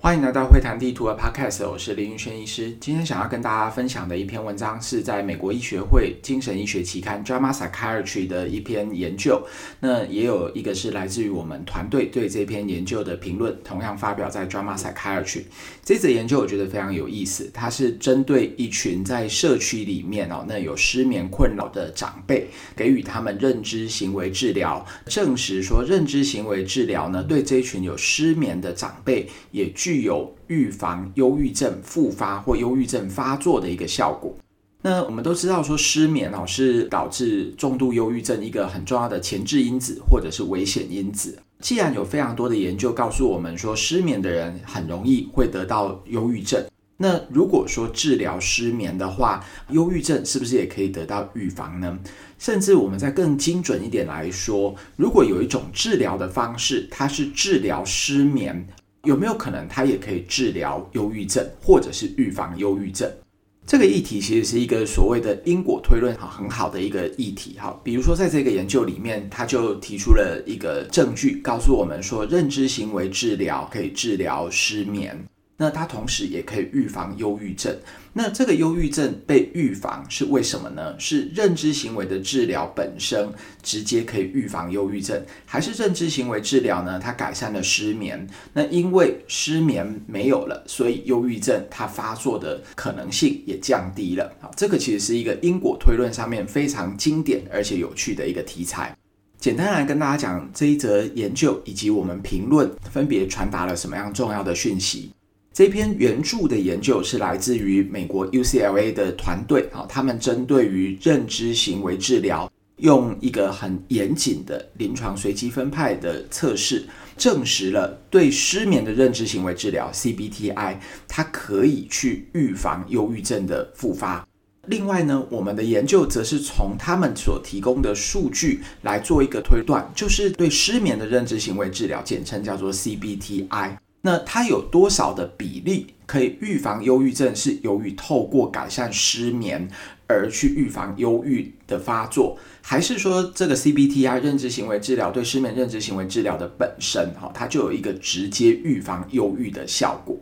欢迎来到会谈地图的 Podcast，我是林云轩医师。今天想要跟大家分享的一篇文章，是在美国医学会精神医学期刊《JAMA Psychiatry》的一篇研究。那也有一个是来自于我们团队对这篇研究的评论，同样发表在《JAMA Psychiatry》。这则研究我觉得非常有意思，它是针对一群在社区里面哦，那有失眠困扰的长辈，给予他们认知行为治疗，证实说认知行为治疗呢，对这一群有失眠的长辈也具具有预防忧郁症复发或忧郁症发作的一个效果。那我们都知道说失眠哦是导致重度忧郁症一个很重要的前置因子或者是危险因子。既然有非常多的研究告诉我们说失眠的人很容易会得到忧郁症，那如果说治疗失眠的话，忧郁症是不是也可以得到预防呢？甚至我们再更精准一点来说，如果有一种治疗的方式，它是治疗失眠。有没有可能它也可以治疗忧郁症，或者是预防忧郁症？这个议题其实是一个所谓的因果推论，哈，很好的一个议题，哈。比如说，在这个研究里面，他就提出了一个证据，告诉我们说，认知行为治疗可以治疗失眠。那它同时也可以预防忧郁症。那这个忧郁症被预防是为什么呢？是认知行为的治疗本身直接可以预防忧郁症，还是认知行为治疗呢？它改善了失眠。那因为失眠没有了，所以忧郁症它发作的可能性也降低了。好，这个其实是一个因果推论上面非常经典而且有趣的一个题材。简单来跟大家讲这一则研究以及我们评论分别传达了什么样重要的讯息。这篇原著的研究是来自于美国 UCLA 的团队，啊，他们针对于认知行为治疗，用一个很严谨的临床随机分派的测试，证实了对失眠的认知行为治疗 CBTI，它可以去预防忧郁症的复发。另外呢，我们的研究则是从他们所提供的数据来做一个推断，就是对失眠的认知行为治疗，简称叫做 CBTI。那它有多少的比例可以预防忧郁症？是由于透过改善失眠而去预防忧郁的发作，还是说这个 CBTI 认知行为治疗对失眠认知行为治疗的本身，哈，它就有一个直接预防忧郁的效果？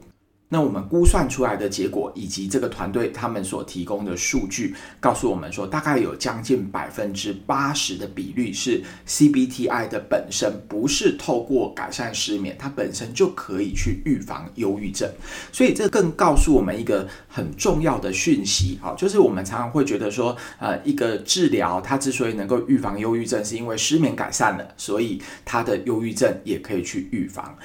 那我们估算出来的结果，以及这个团队他们所提供的数据，告诉我们说，大概有将近百分之八十的比率是 CBTI 的本身不是透过改善失眠，它本身就可以去预防忧郁症。所以这更告诉我们一个很重要的讯息，好，就是我们常常会觉得说，呃，一个治疗它之所以能够预防忧郁症，是因为失眠改善了，所以它的忧郁症也可以去预防。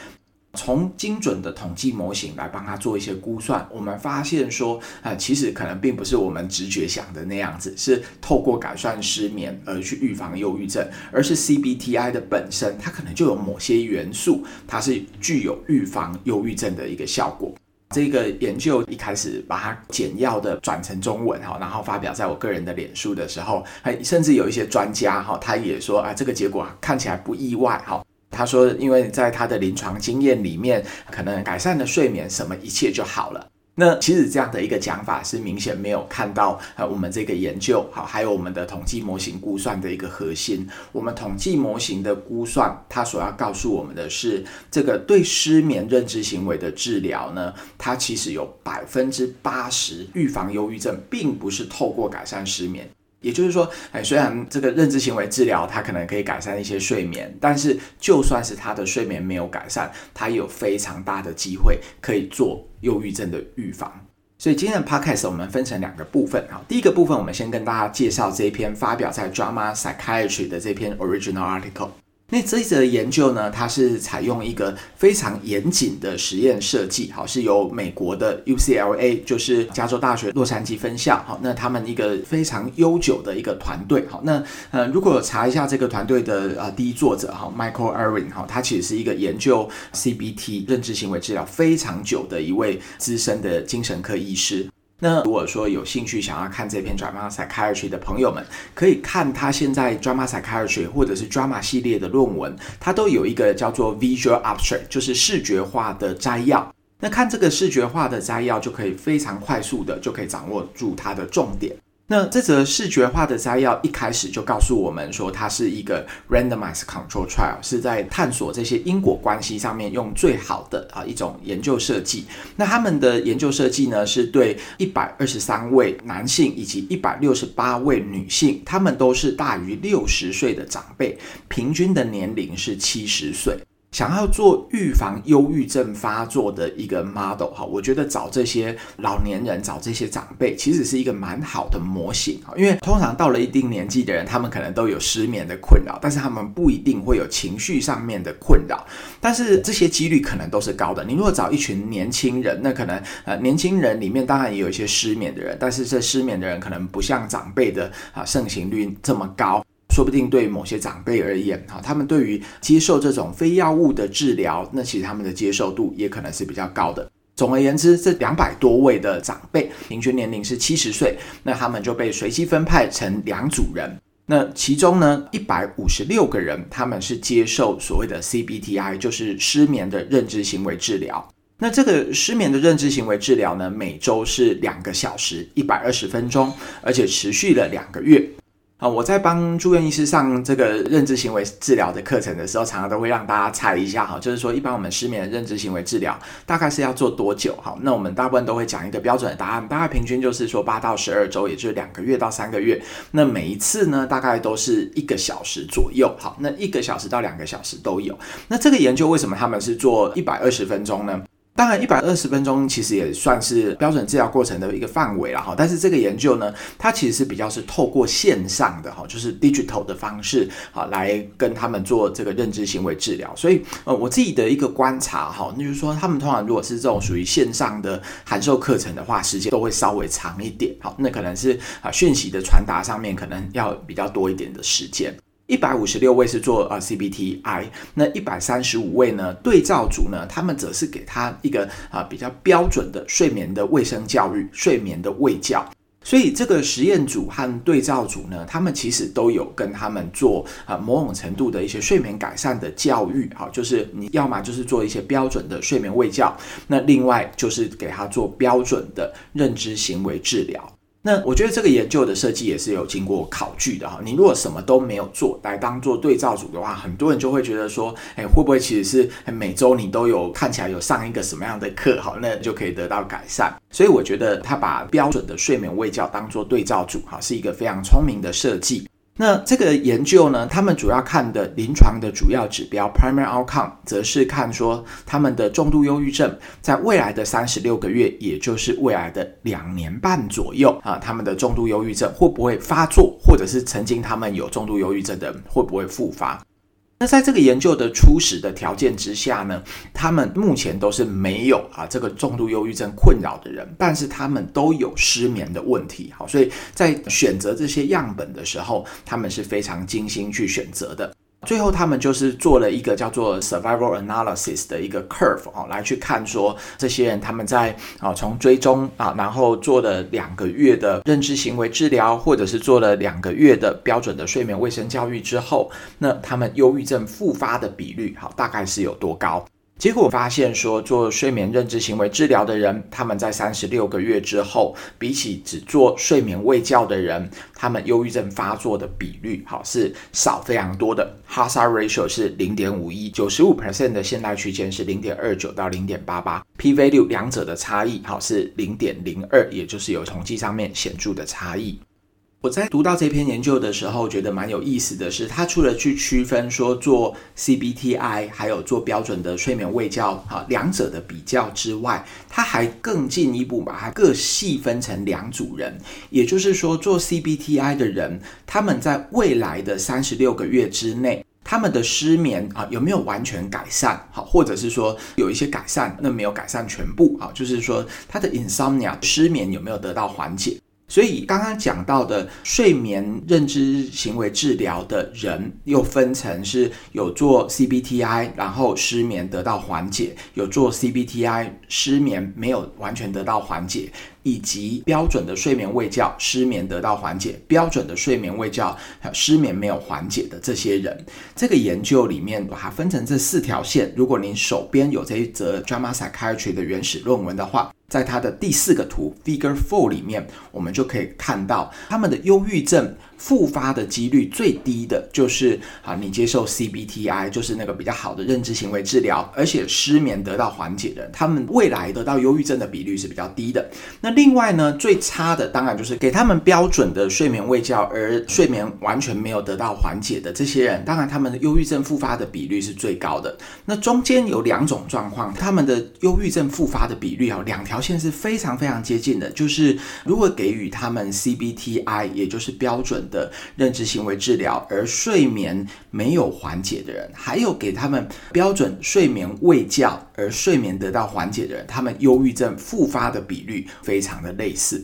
从精准的统计模型来帮他做一些估算，我们发现说，啊、呃，其实可能并不是我们直觉想的那样子，是透过改善失眠而去预防忧郁症，而是 CBTI 的本身，它可能就有某些元素，它是具有预防忧郁症的一个效果。这个研究一开始把它简要的转成中文哈，然后发表在我个人的脸书的时候，还甚至有一些专家哈，他也说啊，这个结果看起来不意外哈。他说，因为在他的临床经验里面，可能改善了睡眠，什么一切就好了。那其实这样的一个讲法是明显没有看到呃，我们这个研究好，还有我们的统计模型估算的一个核心。我们统计模型的估算，它所要告诉我们的是，这个对失眠认知行为的治疗呢，它其实有百分之八十预防忧郁症，并不是透过改善失眠。也就是说，哎，虽然这个认知行为治疗它可能可以改善一些睡眠，但是就算是他的睡眠没有改善，他也有非常大的机会可以做忧郁症的预防。所以今天的 podcast 我们分成两个部分啊，第一个部分我们先跟大家介绍这一篇发表在 Drama Psychiatry 的这篇 original article。那这一则研究呢，它是采用一个非常严谨的实验设计，好，是由美国的 UCLA，就是加州大学洛杉矶分校，好，那他们一个非常悠久的一个团队，好，那呃，如果查一下这个团队的呃第一作者哈，Michael Irvin，哈，他其实是一个研究 CBT 认知行为治疗非常久的一位资深的精神科医师。那如果说有兴趣想要看这篇 Drama Psychiatry 的朋友们，可以看他现在 Drama Psychiatry 或者是 Drama 系列的论文，它都有一个叫做 Visual Abstract，就是视觉化的摘要。那看这个视觉化的摘要，就可以非常快速的就可以掌握住它的重点。那这则视觉化的摘要一开始就告诉我们说，它是一个 randomized control trial，是在探索这些因果关系上面用最好的啊一种研究设计。那他们的研究设计呢，是对一百二十三位男性以及一百六十八位女性，他们都是大于六十岁的长辈，平均的年龄是七十岁。想要做预防忧郁症发作的一个 model 哈，我觉得找这些老年人、找这些长辈，其实是一个蛮好的模型哈。因为通常到了一定年纪的人，他们可能都有失眠的困扰，但是他们不一定会有情绪上面的困扰。但是这些几率可能都是高的。你如果找一群年轻人，那可能呃年轻人里面当然也有一些失眠的人，但是这失眠的人可能不像长辈的啊盛行率这么高。说不定对某些长辈而言，哈，他们对于接受这种非药物的治疗，那其实他们的接受度也可能是比较高的。总而言之，这两百多位的长辈，平均年龄是七十岁，那他们就被随机分派成两组人。那其中呢，一百五十六个人，他们是接受所谓的 CBTI，就是失眠的认知行为治疗。那这个失眠的认知行为治疗呢，每周是两个小时，一百二十分钟，而且持续了两个月。啊，我在帮住院医师上这个认知行为治疗的课程的时候，常常都会让大家猜一下哈，就是说一般我们失眠的认知行为治疗大概是要做多久？好，那我们大部分都会讲一个标准的答案，大概平均就是说八到十二周，也就是两个月到三个月。那每一次呢，大概都是一个小时左右。好，那一个小时到两个小时都有。那这个研究为什么他们是做一百二十分钟呢？当然，一百二十分钟其实也算是标准治疗过程的一个范围了哈。但是这个研究呢，它其实是比较是透过线上的哈，就是 digital 的方式啊，来跟他们做这个认知行为治疗。所以呃，我自己的一个观察哈，那就是说，他们通常如果是这种属于线上的函授课程的话，时间都会稍微长一点。好，那可能是啊讯息的传达上面可能要比较多一点的时间。一百五十六位是做呃 CBTI，那一百三十五位呢，对照组呢，他们则是给他一个啊比较标准的睡眠的卫生教育、睡眠的卫教。所以这个实验组和对照组呢，他们其实都有跟他们做啊某种程度的一些睡眠改善的教育，好，就是你要么就是做一些标准的睡眠卫教，那另外就是给他做标准的认知行为治疗。那我觉得这个研究的设计也是有经过考据的哈。你如果什么都没有做来当做对照组的话，很多人就会觉得说，哎，会不会其实是每周你都有看起来有上一个什么样的课，好，那就可以得到改善。所以我觉得他把标准的睡眠卫教当做对照组，哈，是一个非常聪明的设计。那这个研究呢，他们主要看的临床的主要指标 （primary outcome） 则是看说他们的重度忧郁症在未来的三十六个月，也就是未来的两年半左右啊，他们的重度忧郁症会不会发作，或者是曾经他们有重度忧郁症的人会不会复发。那在这个研究的初始的条件之下呢，他们目前都是没有啊这个重度忧郁症困扰的人，但是他们都有失眠的问题，好，所以在选择这些样本的时候，他们是非常精心去选择的。最后，他们就是做了一个叫做 survival analysis 的一个 curve 哦，来去看说这些人他们在啊从追踪啊，然后做了两个月的认知行为治疗，或者是做了两个月的标准的睡眠卫生教育之后，那他们忧郁症复发的比率好，大概是有多高？结果发现说，做睡眠认知行为治疗的人，他们在三十六个月之后，比起只做睡眠卫教的人，他们忧郁症发作的比率，好是少非常多的。Hazard ratio 是零点五一，九十五 percent 的现代区间是零点二九到零点八八，P value 两者的差异，好是零点零二，也就是有统计上面显著的差异。我在读到这篇研究的时候，觉得蛮有意思的是，他除了去区分说做 CBTI 还有做标准的睡眠卫教啊两者的比较之外，他还更进一步把它各细分成两组人，也就是说做 CBTI 的人，他们在未来的三十六个月之内，他们的失眠啊有没有完全改善？好，或者是说有一些改善，那没有改善全部啊，就是说他的 insomnia 失眠有没有得到缓解？所以刚刚讲到的睡眠认知行为治疗的人，又分成是有做 CBTI，然后失眠得到缓解；有做 CBTI，失眠没有完全得到缓解，以及标准的睡眠未教，失眠得到缓解；标准的睡眠未教，失眠没有缓解的这些人。这个研究里面把它分成这四条线。如果您手边有这一则 JAMA Psychiatry 的原始论文的话，在它的第四个图 Figure Four 里面，我们就可以看到他们的忧郁症复发的几率最低的就是啊，你接受 CBTI，就是那个比较好的认知行为治疗，而且失眠得到缓解的，他们未来得到忧郁症的比率是比较低的。那另外呢，最差的当然就是给他们标准的睡眠未教，而睡眠完全没有得到缓解的这些人，当然他们的忧郁症复发的比率是最高的。那中间有两种状况，他们的忧郁症复发的比率啊，两条。线是非常非常接近的，就是如果给予他们 CBTI，也就是标准的认知行为治疗，而睡眠没有缓解的人，还有给他们标准睡眠未觉，而睡眠得到缓解的人，他们忧郁症复发的比率非常的类似，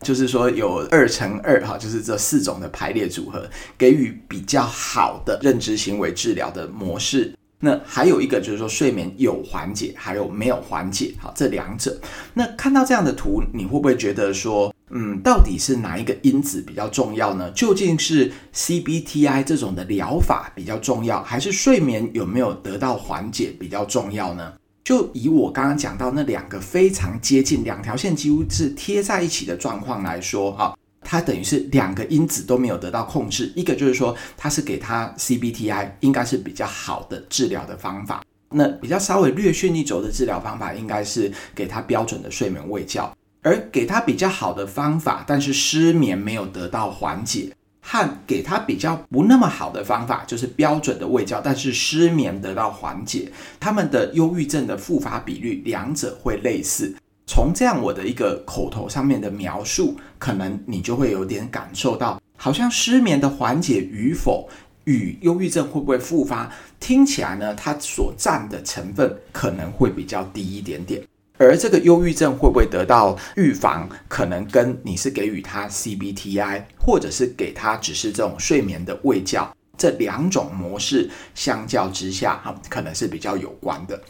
就是说有二乘二哈，就是这四种的排列组合，给予比较好的认知行为治疗的模式。那还有一个就是说，睡眠有缓解，还有没有缓解？好，这两者。那看到这样的图，你会不会觉得说，嗯，到底是哪一个因子比较重要呢？究竟是 CBTI 这种的疗法比较重要，还是睡眠有没有得到缓解比较重要呢？就以我刚刚讲到那两个非常接近，两条线几乎是贴在一起的状况来说，哈。它等于是两个因子都没有得到控制，一个就是说它是给他 CBTI，应该是比较好的治疗的方法。那比较稍微略逊一轴的治疗方法，应该是给他标准的睡眠卫教。而给他比较好的方法，但是失眠没有得到缓解，和给他比较不那么好的方法，就是标准的卫教，但是失眠得到缓解，他们的忧郁症的复发比率，两者会类似。从这样我的一个口头上面的描述，可能你就会有点感受到，好像失眠的缓解与否与忧郁症会不会复发，听起来呢，它所占的成分可能会比较低一点点。而这个忧郁症会不会得到预防，可能跟你是给予他 CBTI，或者是给他只是这种睡眠的卫教，这两种模式相较之下，哈，可能是比较有关的。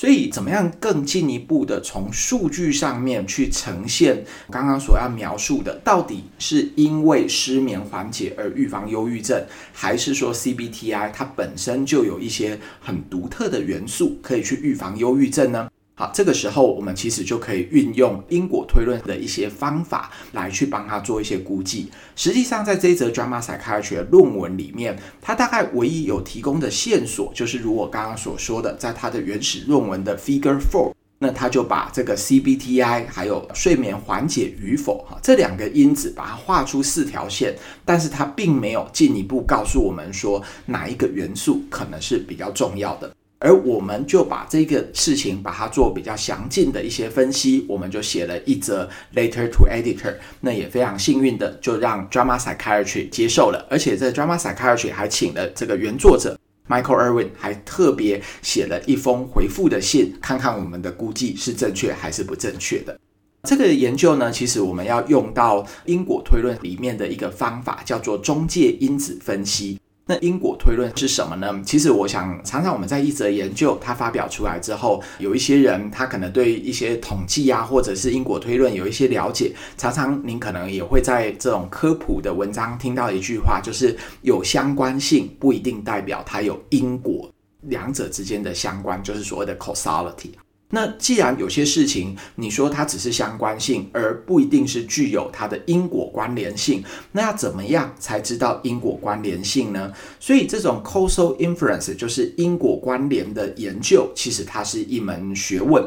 所以，怎么样更进一步的从数据上面去呈现刚刚所要描述的，到底是因为失眠缓解而预防忧郁症，还是说 CBTI 它本身就有一些很独特的元素可以去预防忧郁症呢？好，这个时候我们其实就可以运用因果推论的一些方法来去帮他做一些估计。实际上，在这一则 drama psychiatry 的论文里面，他大概唯一有提供的线索，就是如我刚刚所说的，在他的原始论文的 Figure Four，那他就把这个 CBTI 还有睡眠缓解与否哈这两个因子，把它画出四条线，但是他并没有进一步告诉我们说哪一个元素可能是比较重要的。而我们就把这个事情把它做比较详尽的一些分析，我们就写了一则 letter to editor，那也非常幸运的就让 drama Psychiatry 接受了，而且这 JAMA Psychiatry 还请了这个原作者 Michael Irwin，还特别写了一封回复的信，看看我们的估计是正确还是不正确的。这个研究呢，其实我们要用到因果推论里面的一个方法，叫做中介因子分析。那因果推论是什么呢？其实我想，常常我们在一则研究它发表出来之后，有一些人他可能对一些统计啊，或者是因果推论有一些了解。常常您可能也会在这种科普的文章听到一句话，就是有相关性不一定代表它有因果，两者之间的相关就是所谓的 causality。那既然有些事情你说它只是相关性，而不一定是具有它的因果关联性，那要怎么样才知道因果关联性呢？所以这种 causal inference 就是因果关联的研究，其实它是一门学问。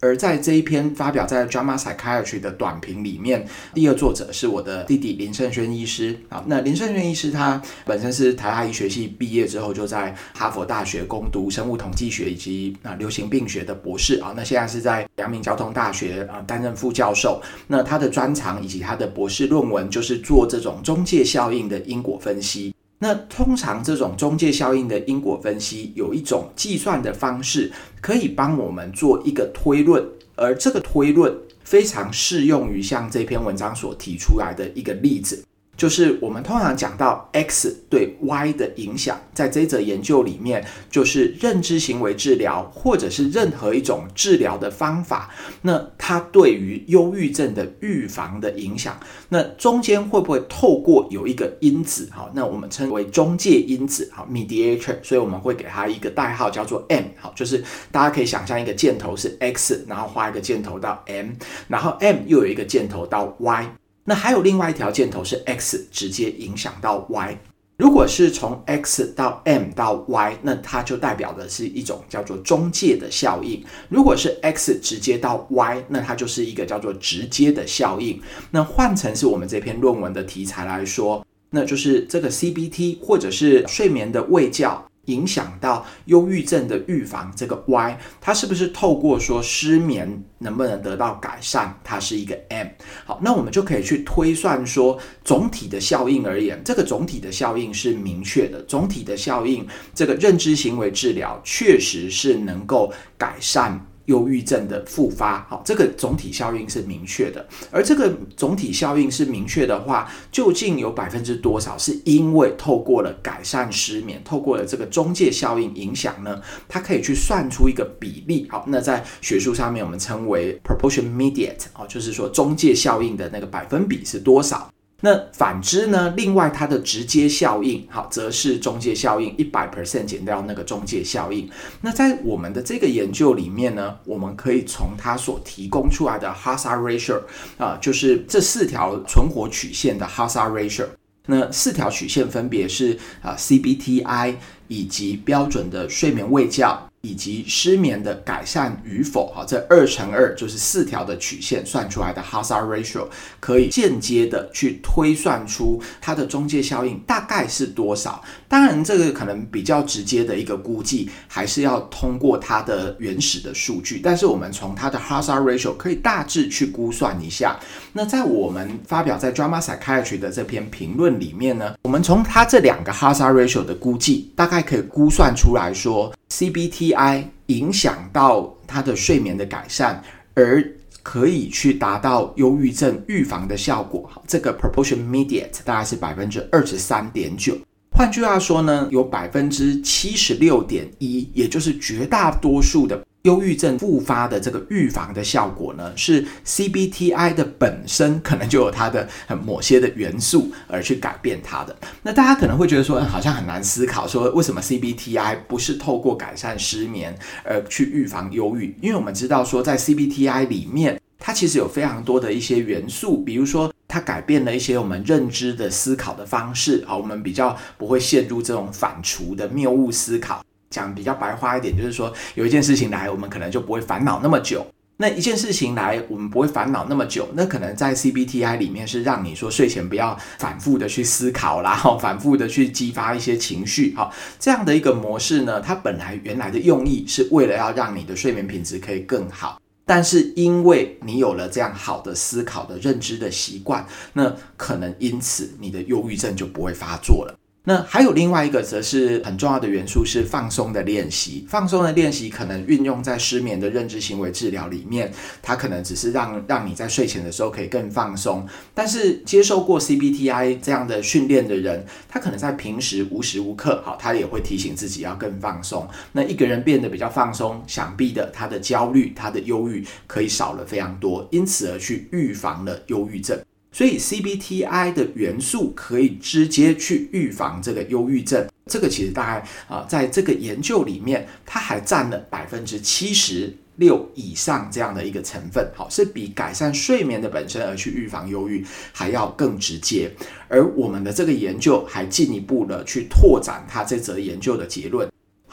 而在这一篇发表在《JAMA Psychiatry》的短评里面，第二作者是我的弟弟林胜轩医师啊。那林胜轩医师他本身是台大医学系毕业之后，就在哈佛大学攻读生物统计学以及啊流行病学的博士啊。那现在是在阳明交通大学啊担任副教授。那他的专长以及他的博士论文就是做这种中介效应的因果分析。那通常这种中介效应的因果分析有一种计算的方式，可以帮我们做一个推论，而这个推论非常适用于像这篇文章所提出来的一个例子。就是我们通常讲到 X 对 Y 的影响，在这则研究里面，就是认知行为治疗或者是任何一种治疗的方法，那它对于忧郁症的预防的影响，那中间会不会透过有一个因子，好，那我们称为中介因子，好，mediator，所以我们会给它一个代号叫做 M，好，就是大家可以想象一个箭头是 X，然后画一个箭头到 M，然后 M 又有一个箭头到 Y。那还有另外一条箭头是 X，直接影响到 Y。如果是从 X 到 M 到 Y，那它就代表的是一种叫做中介的效应。如果是 X 直接到 Y，那它就是一个叫做直接的效应。那换成是我们这篇论文的题材来说，那就是这个 CBT 或者是睡眠的卫教。影响到忧郁症的预防，这个 Y，它是不是透过说失眠能不能得到改善？它是一个 M。好，那我们就可以去推算说，总体的效应而言，这个总体的效应是明确的。总体的效应，这个认知行为治疗确实是能够改善。忧郁症的复发，好，这个总体效应是明确的。而这个总体效应是明确的话，究竟有百分之多少是因为透过了改善失眠，透过了这个中介效应影响呢？它可以去算出一个比例，好，那在学术上面我们称为 proportion mediate，哦，就是说中介效应的那个百分比是多少。那反之呢？另外，它的直接效应，好，则是中介效应一百 percent 减掉那个中介效应。那在我们的这个研究里面呢，我们可以从它所提供出来的 Hazard ratio 啊，就是这四条存活曲线的 Hazard ratio。那四条曲线分别是啊 CBTI 以及标准的睡眠卫教。以及失眠的改善与否，哈，这二乘二就是四条的曲线算出来的 Hazard ratio，可以间接的去推算出它的中介效应大概是多少。当然，这个可能比较直接的一个估计，还是要通过它的原始的数据。但是我们从它的 Hazard ratio 可以大致去估算一下。那在我们发表在 Drama Psychiatry 的这篇评论里面呢，我们从它这两个 Hazard ratio 的估计，大概可以估算出来说。CBTI 影响到他的睡眠的改善，而可以去达到忧郁症预防的效果。这个 proportion mediate 大概是百分之二十三点九。换句话说呢，有百分之七十六点一，也就是绝大多数的。忧郁症复发的这个预防的效果呢，是 CBTI 的本身可能就有它的某些的元素而去改变它的。那大家可能会觉得说，嗯，好像很难思考，说为什么 CBTI 不是透过改善失眠而去预防忧郁？因为我们知道说，在 CBTI 里面，它其实有非常多的一些元素，比如说它改变了一些我们认知的思考的方式，啊，我们比较不会陷入这种反刍的谬误思考。讲比较白话一点，就是说有一件事情来，我们可能就不会烦恼那么久。那一件事情来，我们不会烦恼那么久。那可能在 CBTI 里面是让你说睡前不要反复的去思考啦，哈，反复的去激发一些情绪，哈，这样的一个模式呢，它本来原来的用意是为了要让你的睡眠品质可以更好。但是因为你有了这样好的思考的认知的习惯，那可能因此你的忧郁症就不会发作了。那还有另外一个，则是很重要的元素是放松的练习。放松的练习可能运用在失眠的认知行为治疗里面，它可能只是让让你在睡前的时候可以更放松。但是接受过 CBTI 这样的训练的人，他可能在平时无时无刻，好，他也会提醒自己要更放松。那一个人变得比较放松，想必的他的焦虑、他的忧郁可以少了非常多，因此而去预防了忧郁症。所以 CBTI 的元素可以直接去预防这个忧郁症，这个其实大概啊、呃，在这个研究里面，它还占了百分之七十六以上这样的一个成分，好，是比改善睡眠的本身而去预防忧郁还要更直接。而我们的这个研究还进一步的去拓展它这则研究的结论。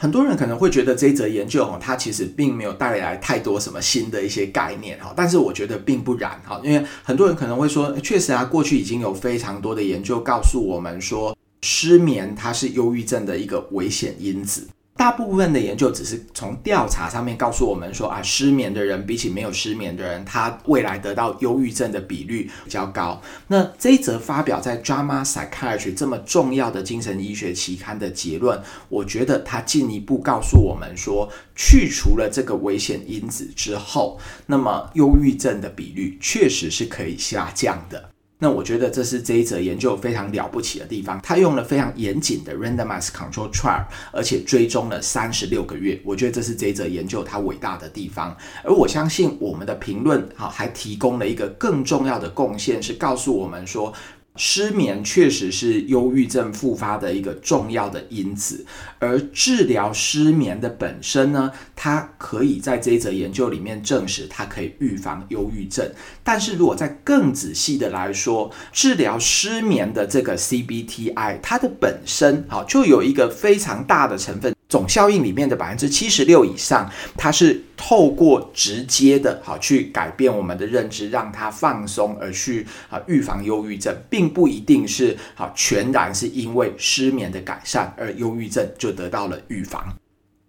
很多人可能会觉得这一则研究哈，它其实并没有带来太多什么新的一些概念哈，但是我觉得并不然哈，因为很多人可能会说，确实啊，过去已经有非常多的研究告诉我们说，失眠它是忧郁症的一个危险因子。大部分的研究只是从调查上面告诉我们说啊，失眠的人比起没有失眠的人，他未来得到忧郁症的比率比较高。那这一则发表在《JAMA Psychiatry》这么重要的精神医学期刊的结论，我觉得它进一步告诉我们说，去除了这个危险因子之后，那么忧郁症的比率确实是可以下降的。那我觉得这是这一则研究非常了不起的地方，他用了非常严谨的 randomized control trial，而且追踪了三十六个月。我觉得这是这一则研究它伟大的地方。而我相信我们的评论哈还提供了一个更重要的贡献，是告诉我们说。失眠确实是忧郁症复发的一个重要的因子，而治疗失眠的本身呢，它可以在这一则研究里面证实它可以预防忧郁症。但是如果再更仔细的来说，治疗失眠的这个 CBTI，它的本身好就有一个非常大的成分。总效应里面的百分之七十六以上，它是透过直接的好去改变我们的认知，让它放松而去啊预防忧郁症，并不一定是好全然是因为失眠的改善而忧郁症就得到了预防。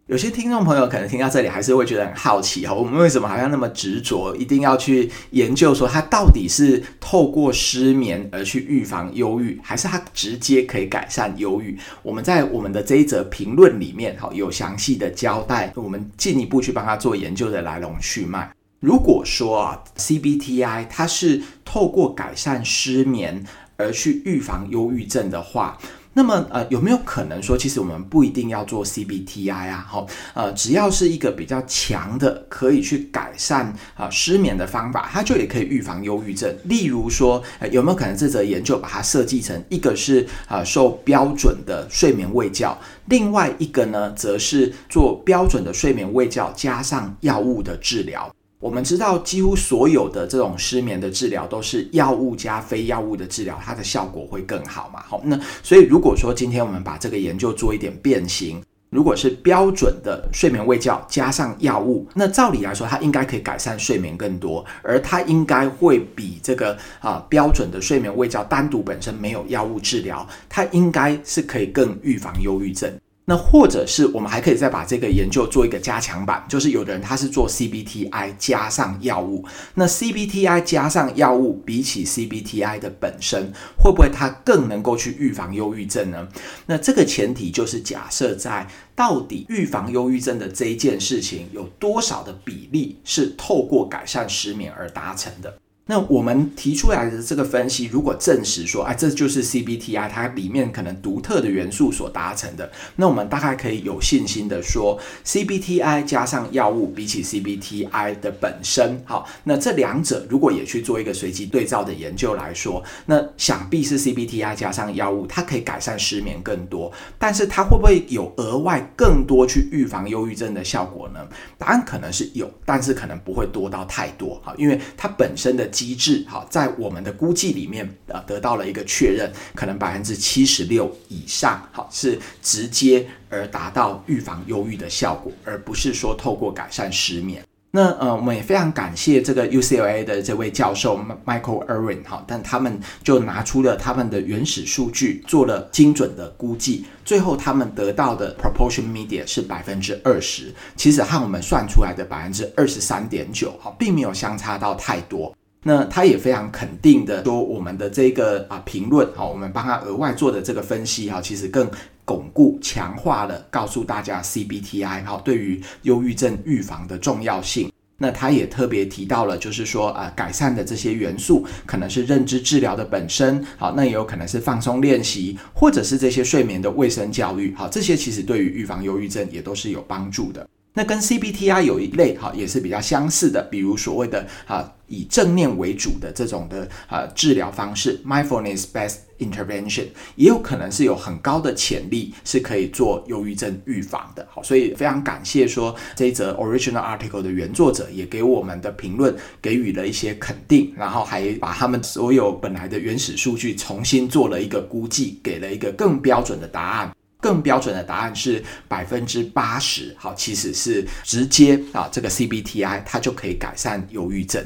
有些听众朋友可能听到这里还是会觉得很好奇哈，我们为什么好像那么执着，一定要去研究说它到底是透过失眠而去预防忧郁，还是它直接可以改善忧郁？我们在我们的这一则评论里面哈，有详细的交代，我们进一步去帮他做研究的来龙去脉。如果说啊，CBTI 它是透过改善失眠而去预防忧郁症的话，那么呃，有没有可能说，其实我们不一定要做 CBTI 啊？好，呃，只要是一个比较强的，可以去改善啊、失眠的方法，它就也可以预防忧郁症。例如说，呃，有没有可能这则研究把它设计成一个是啊、受标准的睡眠卫教，另外一个呢，则是做标准的睡眠卫教加上药物的治疗？我们知道，几乎所有的这种失眠的治疗都是药物加非药物的治疗，它的效果会更好嘛？好，那所以如果说今天我们把这个研究做一点变形，如果是标准的睡眠卫教加上药物，那照理来说，它应该可以改善睡眠更多，而它应该会比这个啊标准的睡眠卫教单独本身没有药物治疗，它应该是可以更预防忧郁症。那或者是我们还可以再把这个研究做一个加强版，就是有的人他是做 CBTI 加上药物，那 CBTI 加上药物比起 CBTI 的本身，会不会它更能够去预防忧郁症呢？那这个前提就是假设在到底预防忧郁症的这一件事情有多少的比例是透过改善失眠而达成的。那我们提出来的这个分析，如果证实说，哎，这就是 CBTI 它里面可能独特的元素所达成的，那我们大概可以有信心的说，CBTI 加上药物比起 CBTI 的本身，好，那这两者如果也去做一个随机对照的研究来说，那想必是 CBTI 加上药物，它可以改善失眠更多，但是它会不会有额外更多去预防忧郁症的效果呢？答案可能是有，但是可能不会多到太多，好，因为它本身的。机制好，在我们的估计里面呃，得到了一个确认，可能百分之七十六以上，好，是直接而达到预防忧郁的效果，而不是说透过改善失眠。那呃，我们也非常感谢这个 UCLA 的这位教授 Michael Irwin 哈，但他们就拿出了他们的原始数据，做了精准的估计，最后他们得到的 proportion media 是百分之二十，其实和我们算出来的百分之二十三点九，哈，并没有相差到太多。那他也非常肯定的说，我们的这个啊评论，好，我们帮他额外做的这个分析，哈，其实更巩固、强化了告诉大家 CBTI 哈对于忧郁症预防的重要性。那他也特别提到了，就是说啊，改善的这些元素可能是认知治疗的本身，好，那也有可能是放松练习，或者是这些睡眠的卫生教育，好，这些其实对于预防忧郁症也都是有帮助的。那跟 CBTI 有一类哈，也是比较相似的，比如所谓的啊以正念为主的这种的啊治疗方式，Mindfulness-based intervention，也有可能是有很高的潜力是可以做忧郁症预防的。好，所以非常感谢说这一则 original article 的原作者也给我们的评论给予了一些肯定，然后还把他们所有本来的原始数据重新做了一个估计，给了一个更标准的答案。更标准的答案是百分之八十，好，其实是直接啊，这个 CBTI 它就可以改善忧郁症。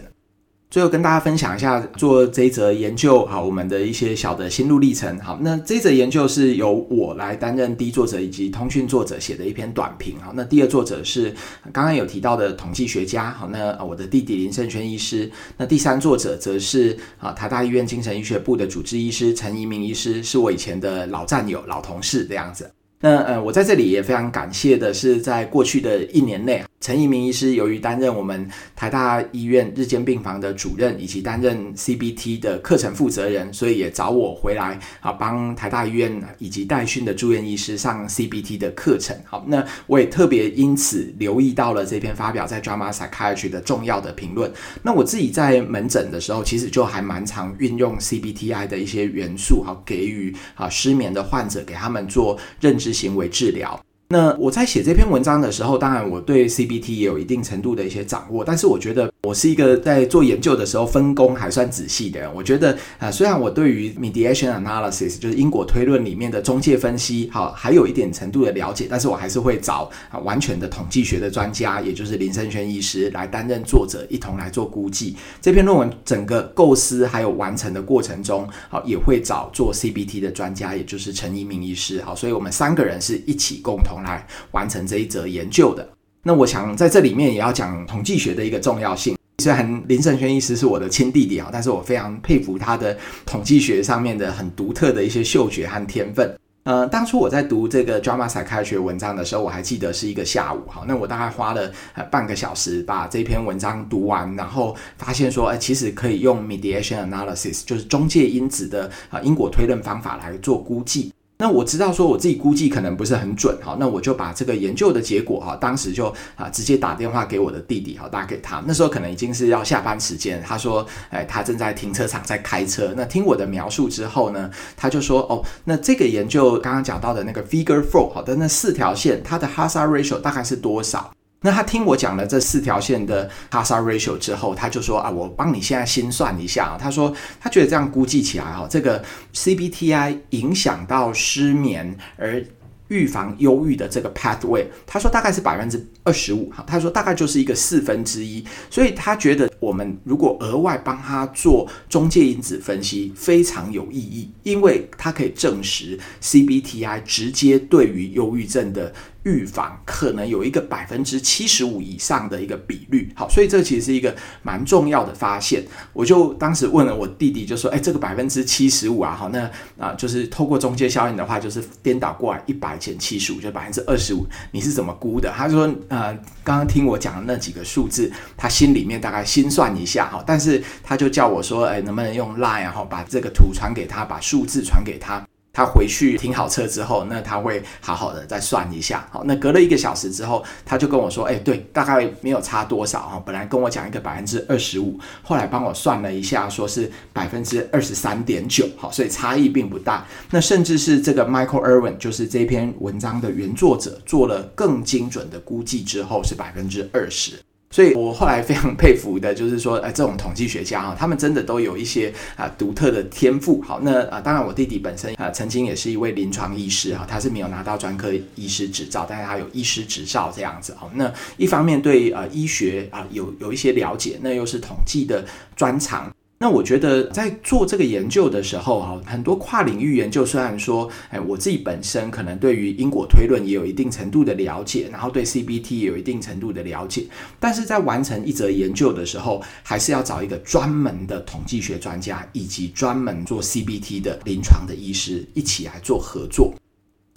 最后跟大家分享一下做这一则研究好，我们的一些小的心路历程。好，那这一则研究是由我来担任第一作者以及通讯作者写的一篇短评。好，那第二作者是刚刚有提到的统计学家。好，那我的弟弟林胜轩医师。那第三作者则是啊台大医院精神医学部的主治医师陈宜明医师，是我以前的老战友、老同事这样子。那呃，我在这里也非常感谢的是，在过去的一年内，陈怡明医师由于担任我们台大医院日间病房的主任，以及担任 CBT 的课程负责人，所以也找我回来啊，帮台大医院以及代训的住院医师上 CBT 的课程。好，那我也特别因此留意到了这篇发表在 JAMA Psychiatry 的重要的评论。那我自己在门诊的时候，其实就还蛮常运用 CBTI 的一些元素，好，给予啊失眠的患者，给他们做认知行为治疗。那我在写这篇文章的时候，当然我对 CBT 也有一定程度的一些掌握，但是我觉得我是一个在做研究的时候分工还算仔细的人。我觉得啊，虽然我对于 mediation analysis 就是因果推论里面的中介分析，好，还有一点程度的了解，但是我还是会找啊完全的统计学的专家，也就是林生轩医师来担任作者，一同来做估计。这篇论文整个构思还有完成的过程中，好，也会找做 CBT 的专家，也就是陈一鸣医师，好，所以我们三个人是一起共同。来完成这一则研究的。那我想在这里面也要讲统计学的一个重要性。虽然林胜轩医师是我的亲弟弟啊，但是我非常佩服他的统计学上面的很独特的一些嗅觉和天分。呃，当初我在读这个 JAMA Psychiatry 文章的时候，我还记得是一个下午。哈，那我大概花了呃半个小时把这篇文章读完，然后发现说，哎，其实可以用 mediation analysis，就是中介因子的啊因果推论方法来做估计。那我知道说我自己估计可能不是很准哈，那我就把这个研究的结果哈，当时就啊直接打电话给我的弟弟哈，打给他。那时候可能已经是要下班时间，他说，哎，他正在停车场在开车。那听我的描述之后呢，他就说，哦，那这个研究刚刚讲到的那个 Figure Four 好的那四条线，它的 Hazard Ratio 大概是多少？那他听我讲了这四条线的 hazard ratio 之后，他就说啊，我帮你现在心算一下。他说他觉得这样估计起来哈，这个 CBTI 影响到失眠而预防忧郁的这个 pathway，他说大概是百分之二十五哈。他说大概就是一个四分之一，所以他觉得我们如果额外帮他做中介因子分析，非常有意义，因为它可以证实 CBTI 直接对于忧郁症的。预防可能有一个百分之七十五以上的一个比率，好，所以这其实是一个蛮重要的发现。我就当时问了我弟弟，就说：“哎，这个百分之七十五啊，好，那啊，就是透过中介效应的话，就是颠倒过来一百减七十五，就百分之二十五，你是怎么估的？”他说：“呃，刚刚听我讲的那几个数字，他心里面大概心算一下，哈，但是他就叫我说：‘哎，能不能用 Line，然后把这个图传给他，把数字传给他。’”他回去停好车之后，那他会好好的再算一下。好，那隔了一个小时之后，他就跟我说：“哎，对，大概没有差多少哈。本来跟我讲一个百分之二十五，后来帮我算了一下，说是百分之二十三点九。好，所以差异并不大。那甚至是这个 Michael Irwin，就是这篇文章的原作者，做了更精准的估计之后，是百分之二十。”所以我后来非常佩服的，就是说，哎，这种统计学家哈，他们真的都有一些啊独特的天赋。好，那啊，当然我弟弟本身啊，曾经也是一位临床医师哈，他是没有拿到专科医师执照，但是他有医师执照这样子。好，那一方面对呃医学啊有有一些了解，那又是统计的专长。那我觉得在做这个研究的时候，哈，很多跨领域研究，虽然说，哎，我自己本身可能对于因果推论也有一定程度的了解，然后对 CBT 也有一定程度的了解，但是在完成一则研究的时候，还是要找一个专门的统计学专家，以及专门做 CBT 的临床的医师一起来做合作。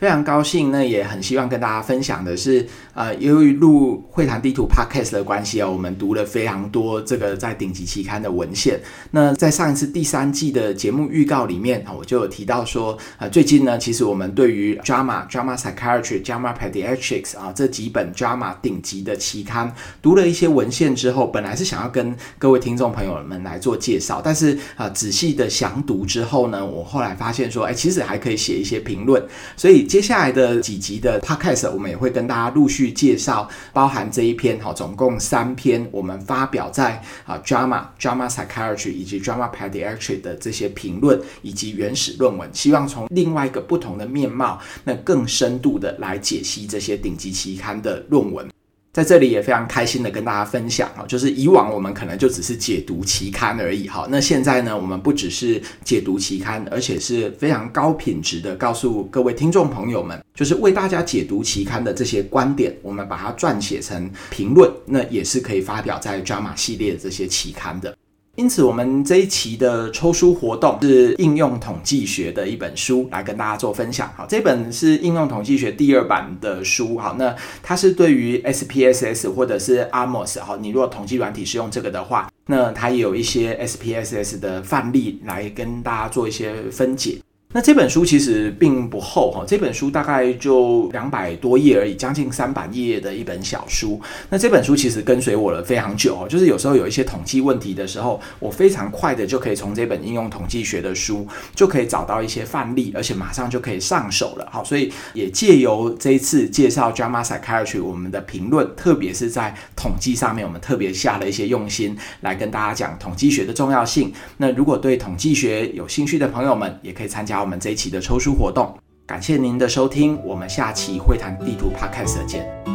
非常高兴，那也很希望跟大家分享的是，呃，由于录会谈地图 Podcast 的关系啊，我们读了非常多这个在顶级期刊的文献。那在上一次第三季的节目预告里面啊，我就有提到说，呃，最近呢，其实我们对于 Drama、Drama Psychiatry》《Drama Pediatrics 啊这几本 Drama 顶级的期刊读了一些文献之后，本来是想要跟各位听众朋友们来做介绍，但是啊，仔细的详读之后呢，我后来发现说，哎，其实还可以写一些评论，所以。接下来的几集的 podcast，我们也会跟大家陆续介绍，包含这一篇哈，总共三篇，我们发表在啊 drama，drama Psychiatry 以及 drama Pediatric 的这些评论以及原始论文，希望从另外一个不同的面貌，那更深度的来解析这些顶级期刊的论文。在这里也非常开心的跟大家分享啊，就是以往我们可能就只是解读期刊而已哈，那现在呢，我们不只是解读期刊，而且是非常高品质的告诉各位听众朋友们，就是为大家解读期刊的这些观点，我们把它撰写成评论，那也是可以发表在 JAMA 系列的这些期刊的。因此，我们这一期的抽书活动是应用统计学的一本书，来跟大家做分享。好，这本是应用统计学第二版的书。好，那它是对于 SPSS 或者是 AMOS。好，你如果统计软体是用这个的话，那它也有一些 SPSS 的范例来跟大家做一些分解。那这本书其实并不厚哈，这本书大概就两百多页而已，将近三百页的一本小书。那这本书其实跟随我了非常久哦，就是有时候有一些统计问题的时候，我非常快的就可以从这本应用统计学的书就可以找到一些范例，而且马上就可以上手了。好，所以也借由这一次介绍 JAMA Psychiatry 我们的评论，特别是在统计上面，我们特别下了一些用心来跟大家讲统计学的重要性。那如果对统计学有兴趣的朋友们，也可以参加。我们这一期的抽书活动，感谢您的收听，我们下期会谈地图 Podcast 见。